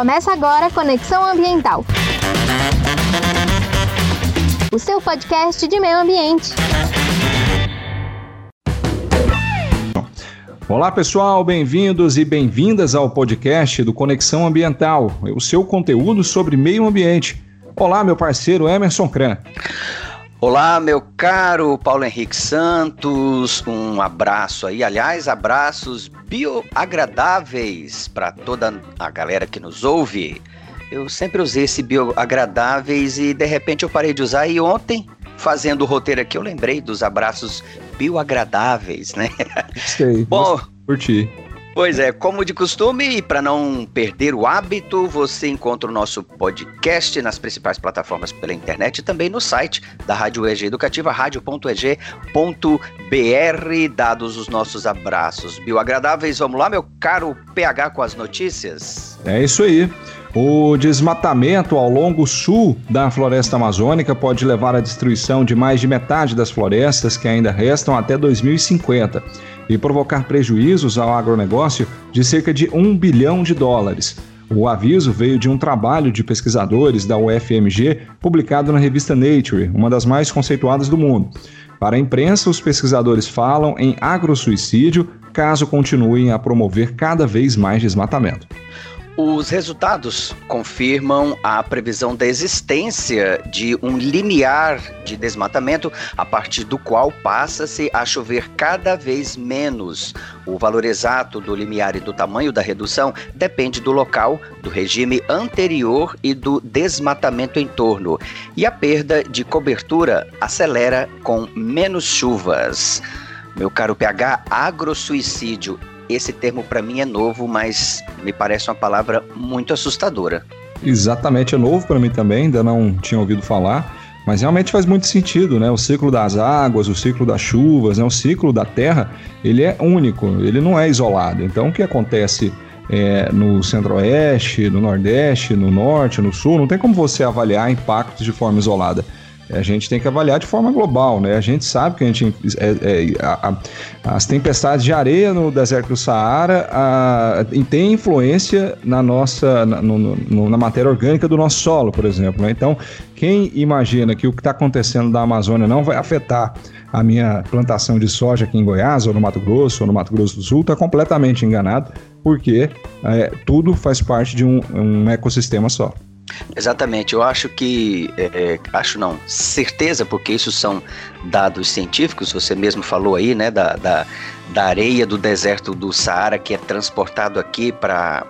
Começa agora Conexão Ambiental. O seu podcast de meio ambiente. Olá pessoal, bem-vindos e bem-vindas ao podcast do Conexão Ambiental, o seu conteúdo sobre meio ambiente. Olá, meu parceiro Emerson Cran. Olá, meu caro Paulo Henrique Santos, um abraço aí, aliás, abraços bioagradáveis para toda a galera que nos ouve. Eu sempre usei esse bioagradáveis e de repente eu parei de usar e ontem, fazendo o roteiro aqui, eu lembrei dos abraços bioagradáveis, né? Sei. Bom, curti. Pois é, como de costume, e para não perder o hábito, você encontra o nosso podcast nas principais plataformas pela internet e também no site da Rádio EG Educativa, rádio.eg.br. Dados os nossos abraços bioagradáveis, vamos lá, meu caro PH, com as notícias? É isso aí. O desmatamento ao longo sul da floresta amazônica pode levar à destruição de mais de metade das florestas que ainda restam até 2050 e provocar prejuízos ao agronegócio de cerca de um bilhão de dólares. O aviso veio de um trabalho de pesquisadores da UFMG publicado na revista Nature, uma das mais conceituadas do mundo. Para a imprensa, os pesquisadores falam em agrosuicídio caso continuem a promover cada vez mais desmatamento. Os resultados confirmam a previsão da existência de um limiar de desmatamento a partir do qual passa-se a chover cada vez menos. O valor exato do limiar e do tamanho da redução depende do local, do regime anterior e do desmatamento em torno. E a perda de cobertura acelera com menos chuvas. Meu caro PH, agrosuicídio esse termo para mim é novo, mas me parece uma palavra muito assustadora. Exatamente, é novo para mim também, ainda não tinha ouvido falar, mas realmente faz muito sentido, né? O ciclo das águas, o ciclo das chuvas, né? o ciclo da terra, ele é único, ele não é isolado. Então, o que acontece é, no centro-oeste, no nordeste, no norte, no sul, não tem como você avaliar impactos de forma isolada a gente tem que avaliar de forma global, né? A gente sabe que a gente, é, é, a, a, as tempestades de areia no deserto do Saara a, têm influência na nossa, na, no, no, na matéria orgânica do nosso solo, por exemplo. Né? Então, quem imagina que o que está acontecendo na Amazônia não vai afetar a minha plantação de soja aqui em Goiás, ou no Mato Grosso, ou no Mato Grosso do Sul, está completamente enganado, porque é, tudo faz parte de um, um ecossistema só. Exatamente, eu acho que, é, é, acho não, certeza, porque isso são dados científicos, você mesmo falou aí, né, da, da, da areia do deserto do Saara que é transportado aqui para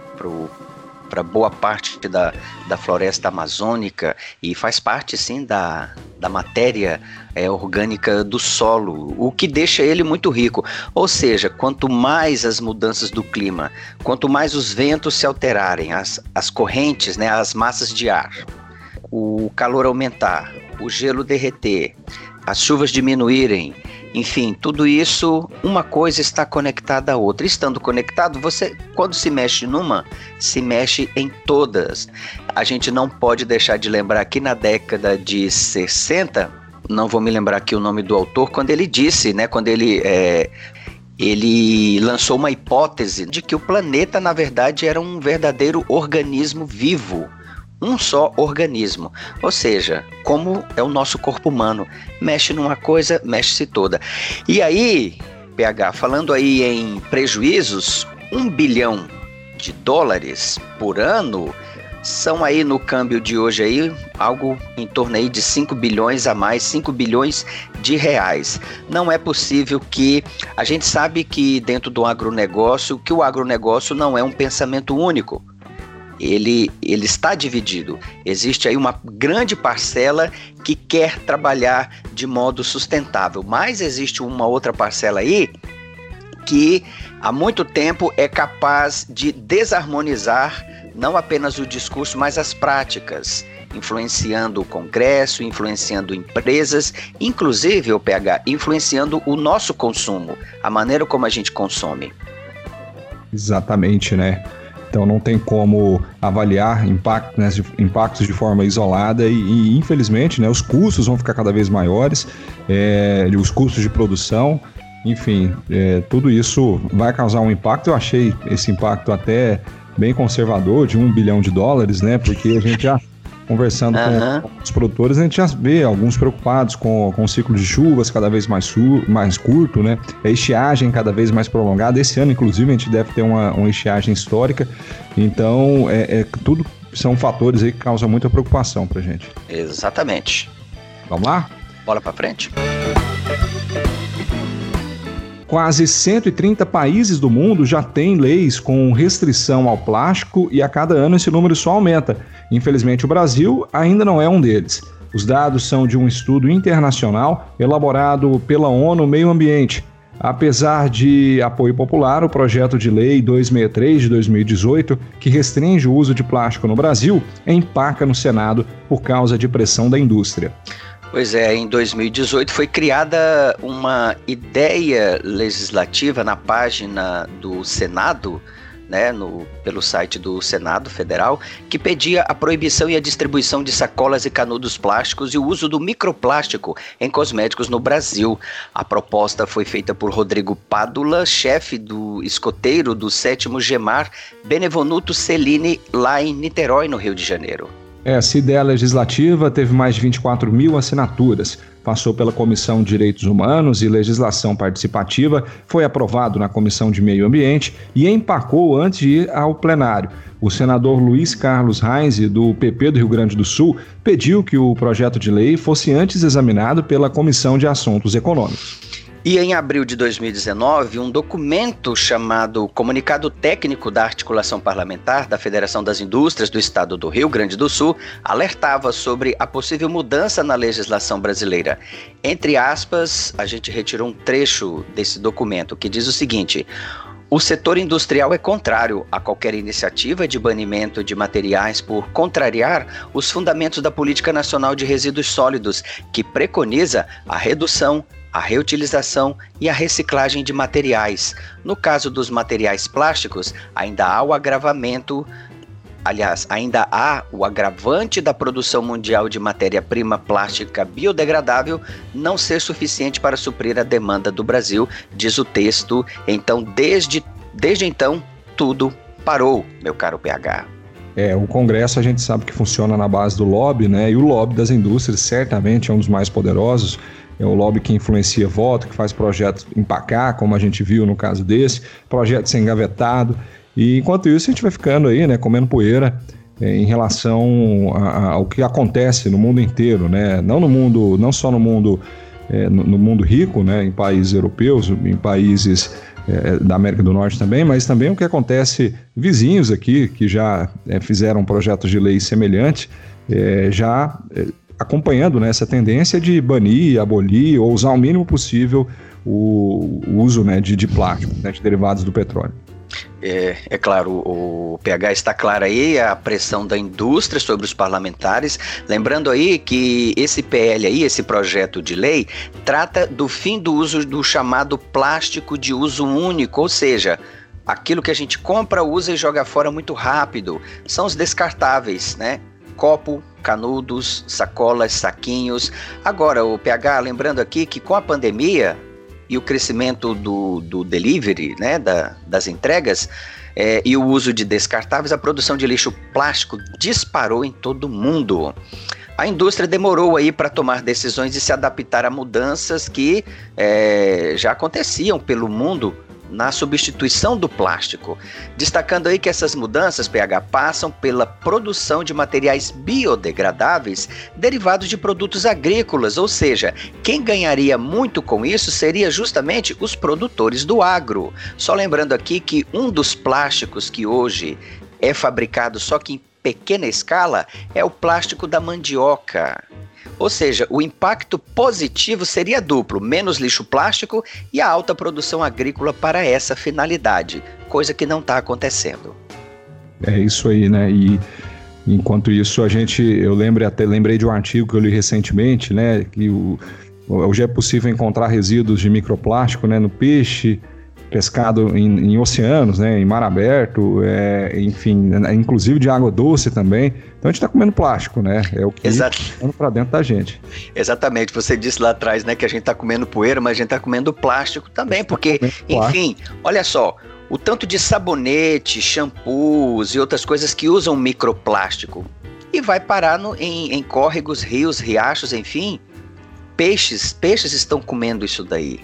para boa parte da, da floresta amazônica e faz parte sim da, da matéria é, orgânica do solo, o que deixa ele muito rico. Ou seja, quanto mais as mudanças do clima, quanto mais os ventos se alterarem, as, as correntes, né, as massas de ar, o calor aumentar, o gelo derreter, as chuvas diminuírem, enfim, tudo isso, uma coisa está conectada à outra. Estando conectado, você, quando se mexe numa, se mexe em todas. A gente não pode deixar de lembrar que na década de 60, não vou me lembrar aqui o nome do autor, quando ele disse, né, quando ele é, ele lançou uma hipótese de que o planeta, na verdade, era um verdadeiro organismo vivo um só organismo. Ou seja, como é o nosso corpo humano, mexe numa coisa, mexe-se toda. E aí, PH, falando aí em prejuízos, um bilhão de dólares por ano são aí no câmbio de hoje aí algo em torno aí de 5 bilhões a mais, 5 bilhões de reais. Não é possível que a gente sabe que dentro do agronegócio, que o agronegócio não é um pensamento único ele, ele está dividido. Existe aí uma grande parcela que quer trabalhar de modo sustentável, mas existe uma outra parcela aí que há muito tempo é capaz de desarmonizar não apenas o discurso, mas as práticas, influenciando o Congresso, influenciando empresas, inclusive o PH, influenciando o nosso consumo, a maneira como a gente consome. Exatamente, né? Então não tem como avaliar né, impactos de forma isolada e, e, infelizmente né, os custos vão ficar cada vez maiores, é, os custos de produção, enfim, é, tudo isso vai causar um impacto. Eu achei esse impacto até bem conservador, de um bilhão de dólares, né? Porque a gente já conversando uhum. com os produtores, a gente já vê alguns preocupados com, com o ciclo de chuvas cada vez mais, mais curto, né? A estiagem cada vez mais prolongada. Esse ano, inclusive, a gente deve ter uma, uma estiagem histórica. Então, é, é tudo são fatores aí que causam muita preocupação pra gente. Exatamente. Vamos lá? Bola para frente. Quase 130 países do mundo já têm leis com restrição ao plástico e a cada ano esse número só aumenta. Infelizmente, o Brasil ainda não é um deles. Os dados são de um estudo internacional elaborado pela ONU Meio Ambiente. Apesar de apoio popular, o projeto de lei 263 de 2018, que restringe o uso de plástico no Brasil, empaca no Senado por causa de pressão da indústria. Pois é, em 2018 foi criada uma ideia legislativa na página do Senado, né, no, pelo site do Senado Federal, que pedia a proibição e a distribuição de sacolas e canudos plásticos e o uso do microplástico em cosméticos no Brasil. A proposta foi feita por Rodrigo Pádula, chefe do escoteiro do sétimo Gemar Benevoluto Celine, lá em Niterói, no Rio de Janeiro. Essa ideia legislativa teve mais de 24 mil assinaturas, passou pela Comissão de Direitos Humanos e Legislação Participativa, foi aprovado na Comissão de Meio Ambiente e empacou antes de ir ao plenário. O senador Luiz Carlos Reis, do PP do Rio Grande do Sul, pediu que o projeto de lei fosse antes examinado pela Comissão de Assuntos Econômicos. E em abril de 2019, um documento chamado Comunicado Técnico da Articulação Parlamentar da Federação das Indústrias do Estado do Rio Grande do Sul alertava sobre a possível mudança na legislação brasileira. Entre aspas, a gente retirou um trecho desse documento que diz o seguinte: o setor industrial é contrário a qualquer iniciativa de banimento de materiais por contrariar os fundamentos da Política Nacional de Resíduos Sólidos, que preconiza a redução, a reutilização e a reciclagem de materiais. No caso dos materiais plásticos, ainda há o agravamento Aliás, ainda há o agravante da produção mundial de matéria-prima plástica biodegradável não ser suficiente para suprir a demanda do Brasil, diz o texto. Então, desde, desde então, tudo parou, meu caro PH. É, o Congresso a gente sabe que funciona na base do lobby, né? E o lobby das indústrias certamente é um dos mais poderosos é o lobby que influencia voto, que faz projetos empacar, como a gente viu no caso desse, projeto ser engavetado. E enquanto isso, a gente vai ficando aí, né, comendo poeira é, em relação ao que acontece no mundo inteiro, né? Não no mundo, não só no mundo, é, no, no, mundo rico, né, em países europeus, em países é, da América do Norte também, mas também o que acontece vizinhos aqui que já é, fizeram projetos de lei semelhantes, é, já é, acompanhando né, essa tendência de banir, abolir ou usar o mínimo possível o, o uso né, de, de plástico, né, de derivados do petróleo. É, é, claro, o PH está claro aí, a pressão da indústria sobre os parlamentares. Lembrando aí que esse PL aí, esse projeto de lei, trata do fim do uso do chamado plástico de uso único, ou seja, aquilo que a gente compra, usa e joga fora muito rápido. São os descartáveis, né? Copo, canudos, sacolas, saquinhos. Agora, o PH, lembrando aqui que com a pandemia e o crescimento do, do delivery, né, da, das entregas, é, e o uso de descartáveis, a produção de lixo plástico disparou em todo o mundo. A indústria demorou aí para tomar decisões e se adaptar a mudanças que é, já aconteciam pelo mundo na substituição do plástico, destacando aí que essas mudanças pH passam pela produção de materiais biodegradáveis derivados de produtos agrícolas, ou seja, quem ganharia muito com isso seria justamente os produtores do agro. Só lembrando aqui que um dos plásticos que hoje é fabricado só que em pequena escala é o plástico da mandioca. Ou seja, o impacto positivo seria duplo: menos lixo plástico e a alta produção agrícola para essa finalidade, coisa que não está acontecendo. É isso aí, né? E enquanto isso, a gente, eu lembro até lembrei de um artigo que eu li recentemente, né? Que o, hoje é possível encontrar resíduos de microplástico, né? No peixe, pescado em, em, oceanos, né, em mar aberto, é, enfim, inclusive de água doce também. Então a gente está comendo plástico, né? É o que está para dentro da gente. Exatamente. Você disse lá atrás, né, que a gente está comendo poeira, mas a gente está comendo plástico também, porque, enfim, olha só, o tanto de sabonete, shampoos e outras coisas que usam microplástico e vai parar no, em, em córregos, rios, riachos, enfim. Peixes, peixes estão comendo isso daí.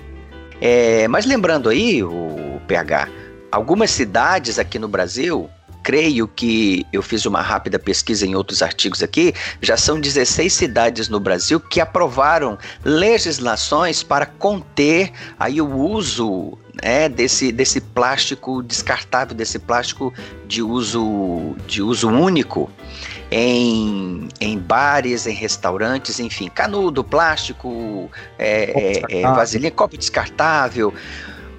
É, mas lembrando aí, o PH, algumas cidades aqui no Brasil creio que eu fiz uma rápida pesquisa em outros artigos aqui, já são 16 cidades no Brasil que aprovaram legislações para conter aí o uso né, desse, desse plástico descartável, desse plástico de uso, de uso único em, em bares, em restaurantes, enfim, canudo, plástico, é, é, é, vasilhinha, copo descartável,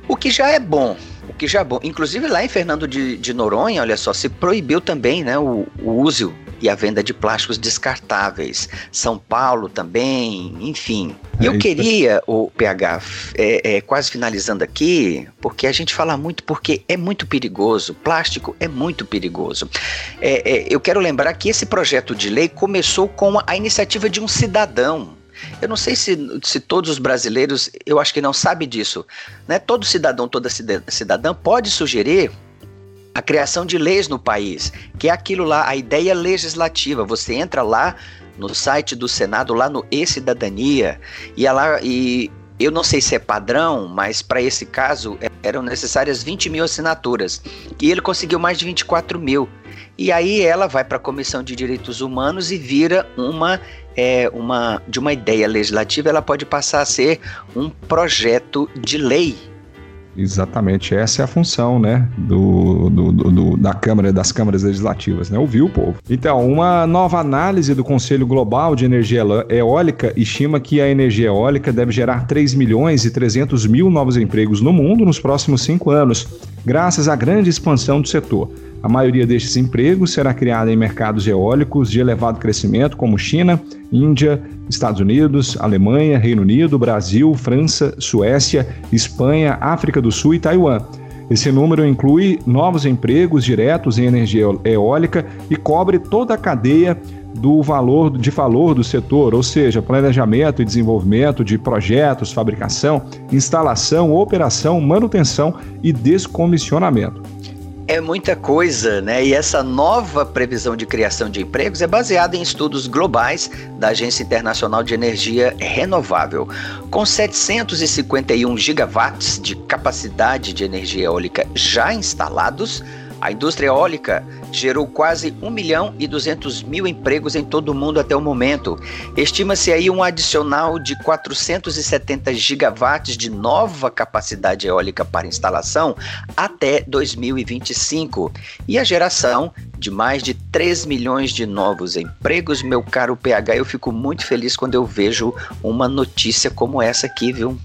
o que já é bom, o que já é bom. Inclusive lá em Fernando de, de Noronha, olha só, se proibiu também né, o, o uso e a venda de plásticos descartáveis. São Paulo também, enfim. E eu é queria, o PH, é, é, quase finalizando aqui, porque a gente fala muito porque é muito perigoso. Plástico é muito perigoso. É, é eu quero lembrar que esse projeto de lei começou com a iniciativa de um cidadão, eu não sei se, se todos os brasileiros, eu acho que não sabe disso. Né? Todo cidadão, toda cidadã pode sugerir a criação de leis no país, que é aquilo lá, a ideia legislativa. Você entra lá no site do Senado, lá no E-Cidadania, e, ela, e eu não sei se é padrão, mas para esse caso eram necessárias 20 mil assinaturas. E ele conseguiu mais de 24 mil. E aí ela vai para a Comissão de Direitos Humanos e vira uma, é, uma de uma ideia legislativa, ela pode passar a ser um projeto de lei Exatamente, essa é a função, né, do, do, do, da Câmara, das câmaras legislativas, né, ouvir o povo. Então, uma nova análise do Conselho Global de Energia Eólica estima que a energia eólica deve gerar 3 milhões e 300 mil novos empregos no mundo nos próximos cinco anos, graças à grande expansão do setor. A maioria destes empregos será criada em mercados eólicos de elevado crescimento, como China, Índia, Estados Unidos, Alemanha, Reino Unido, Brasil, França, Suécia, Espanha, África do Sul e Taiwan. Esse número inclui novos empregos diretos em energia eólica e cobre toda a cadeia do valor de valor do setor, ou seja, planejamento e desenvolvimento de projetos, fabricação, instalação, operação, manutenção e descomissionamento. É muita coisa, né? E essa nova previsão de criação de empregos é baseada em estudos globais da Agência Internacional de Energia Renovável. Com 751 gigawatts de capacidade de energia eólica já instalados, a indústria eólica gerou quase 1 milhão e 200 mil empregos em todo o mundo até o momento. Estima-se aí um adicional de 470 gigawatts de nova capacidade eólica para instalação até 2025 e a geração de mais de 3 milhões de novos empregos. Meu caro PH, eu fico muito feliz quando eu vejo uma notícia como essa aqui, viu?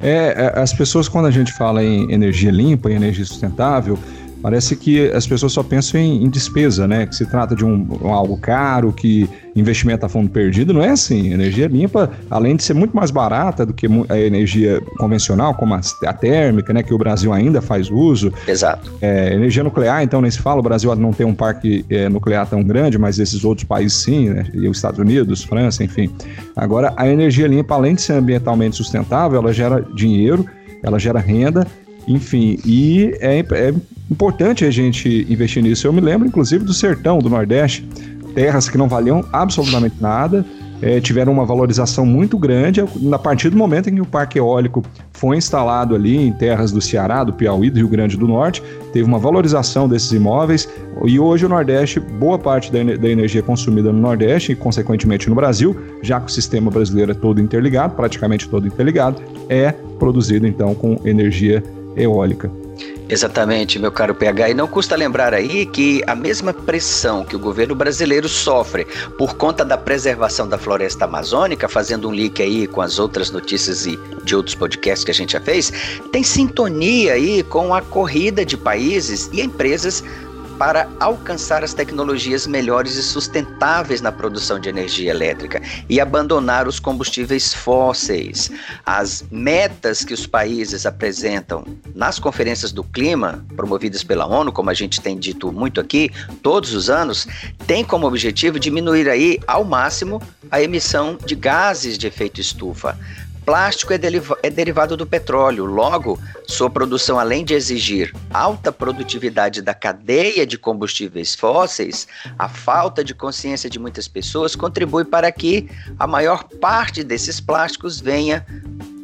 É, é as pessoas, quando a gente fala em energia limpa, em energia sustentável, Parece que as pessoas só pensam em, em despesa, né? Que se trata de um, um, algo caro, que investimento a fundo perdido. Não é assim. Energia limpa, além de ser muito mais barata do que a energia convencional, como a, a térmica, né? Que o Brasil ainda faz uso. Exato. É, energia nuclear, então, nem se fala. O Brasil não tem um parque é, nuclear tão grande, mas esses outros países sim, né? E os Estados Unidos, França, enfim. Agora, a energia limpa, além de ser ambientalmente sustentável, ela gera dinheiro, ela gera renda enfim, e é, é importante a gente investir nisso. Eu me lembro, inclusive, do sertão do Nordeste, terras que não valiam absolutamente nada, é, tiveram uma valorização muito grande a partir do momento em que o parque eólico foi instalado ali em terras do Ceará, do Piauí, do Rio Grande do Norte, teve uma valorização desses imóveis e hoje o Nordeste, boa parte da, da energia consumida no Nordeste e consequentemente no Brasil, já que o sistema brasileiro é todo interligado, praticamente todo interligado, é produzido então com energia eólica. Exatamente, meu caro PH. E não custa lembrar aí que a mesma pressão que o governo brasileiro sofre por conta da preservação da floresta amazônica, fazendo um link aí com as outras notícias e de outros podcasts que a gente já fez, tem sintonia aí com a corrida de países e empresas para alcançar as tecnologias melhores e sustentáveis na produção de energia elétrica e abandonar os combustíveis fósseis. As metas que os países apresentam nas conferências do clima, promovidas pela ONU, como a gente tem dito muito aqui, todos os anos, têm como objetivo diminuir aí ao máximo a emissão de gases de efeito estufa plástico é, é, derivado do petróleo, logo, sua produção, além de exigir alta produtividade da cadeia de combustíveis fósseis, a falta de consciência de muitas pessoas contribui para que a maior parte desses plásticos venha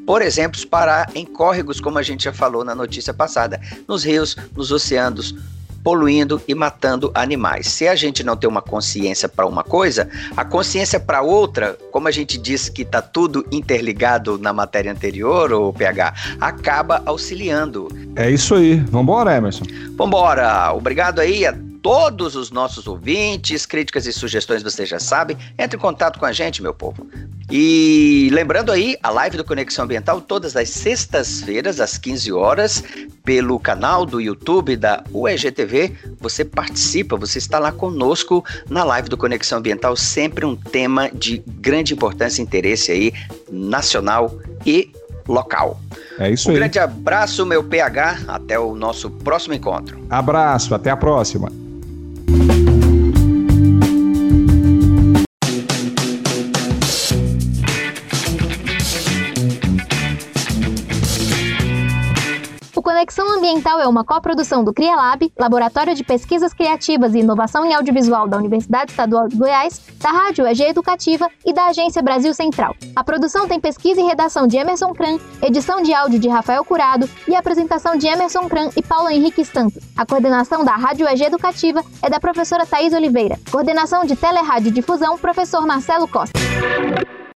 por exemplo, parar em córregos, como a gente já falou na notícia passada, nos rios, nos oceanos, poluindo e matando animais. Se a gente não tem uma consciência para uma coisa, a consciência para outra, como a gente disse que está tudo interligado na matéria anterior, o PH, acaba auxiliando. É isso aí. Vambora, Emerson. Vambora. Obrigado aí todos os nossos ouvintes, críticas e sugestões vocês já sabem. Entre em contato com a gente, meu povo. E lembrando aí, a live do Conexão Ambiental todas as sextas-feiras às 15 horas pelo canal do YouTube da UEGTV. Você participa, você está lá conosco na live do Conexão Ambiental, sempre um tema de grande importância e interesse aí nacional e local. É isso um aí. Um grande abraço, meu PH. Até o nosso próximo encontro. Abraço, até a próxima. Thank you. Conexão Ambiental é uma coprodução do CriaLab, Laboratório de Pesquisas Criativas e Inovação em Audiovisual da Universidade Estadual de Goiás, da Rádio EG Educativa e da Agência Brasil Central. A produção tem pesquisa e redação de Emerson Kran, edição de áudio de Rafael Curado e apresentação de Emerson Kran e Paulo Henrique Stanto. A coordenação da Rádio EG Educativa é da professora Thais Oliveira. Coordenação de Telerádio Difusão, professor Marcelo Costa.